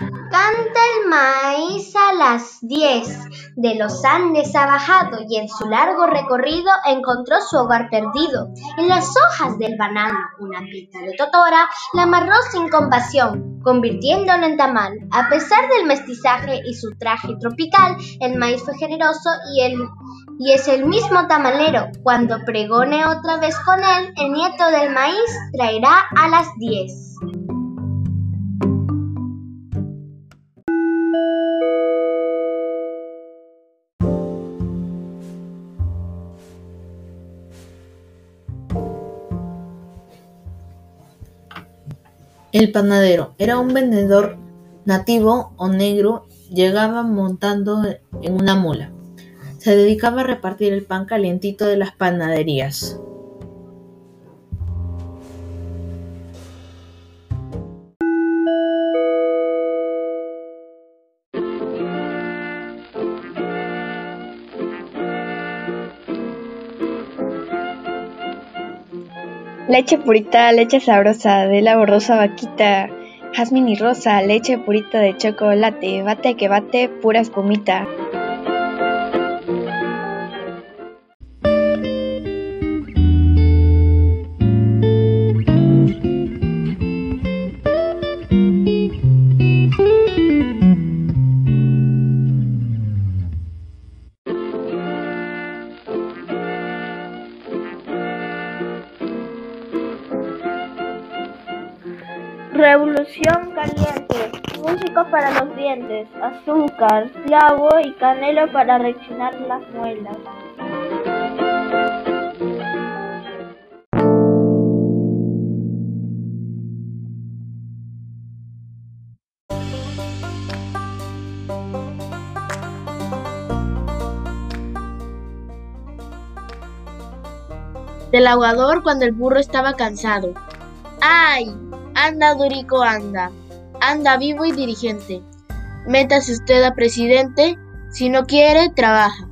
el maíz a las diez de los Andes ha bajado y en su largo recorrido encontró su hogar perdido. En las hojas del banano, una pita de totora la amarró sin compasión, convirtiéndolo en tamal. A pesar del mestizaje y su traje tropical, el maíz fue generoso y, el, y es el mismo tamalero. Cuando pregone otra vez con él, el nieto del maíz traerá a las diez. El panadero era un vendedor nativo o negro, llegaba montando en una mula. Se dedicaba a repartir el pan calientito de las panaderías. Leche purita, leche sabrosa, de la borrosa vaquita, jazmín y rosa, leche purita de chocolate, bate que bate, pura espumita. Revolución caliente, música para los dientes, azúcar, clavo y canelo para rechinar las muelas. Del aguador cuando el burro estaba cansado. ¡Ay! Anda, Durico, anda. Anda vivo y dirigente. Métase usted a presidente. Si no quiere, trabaja.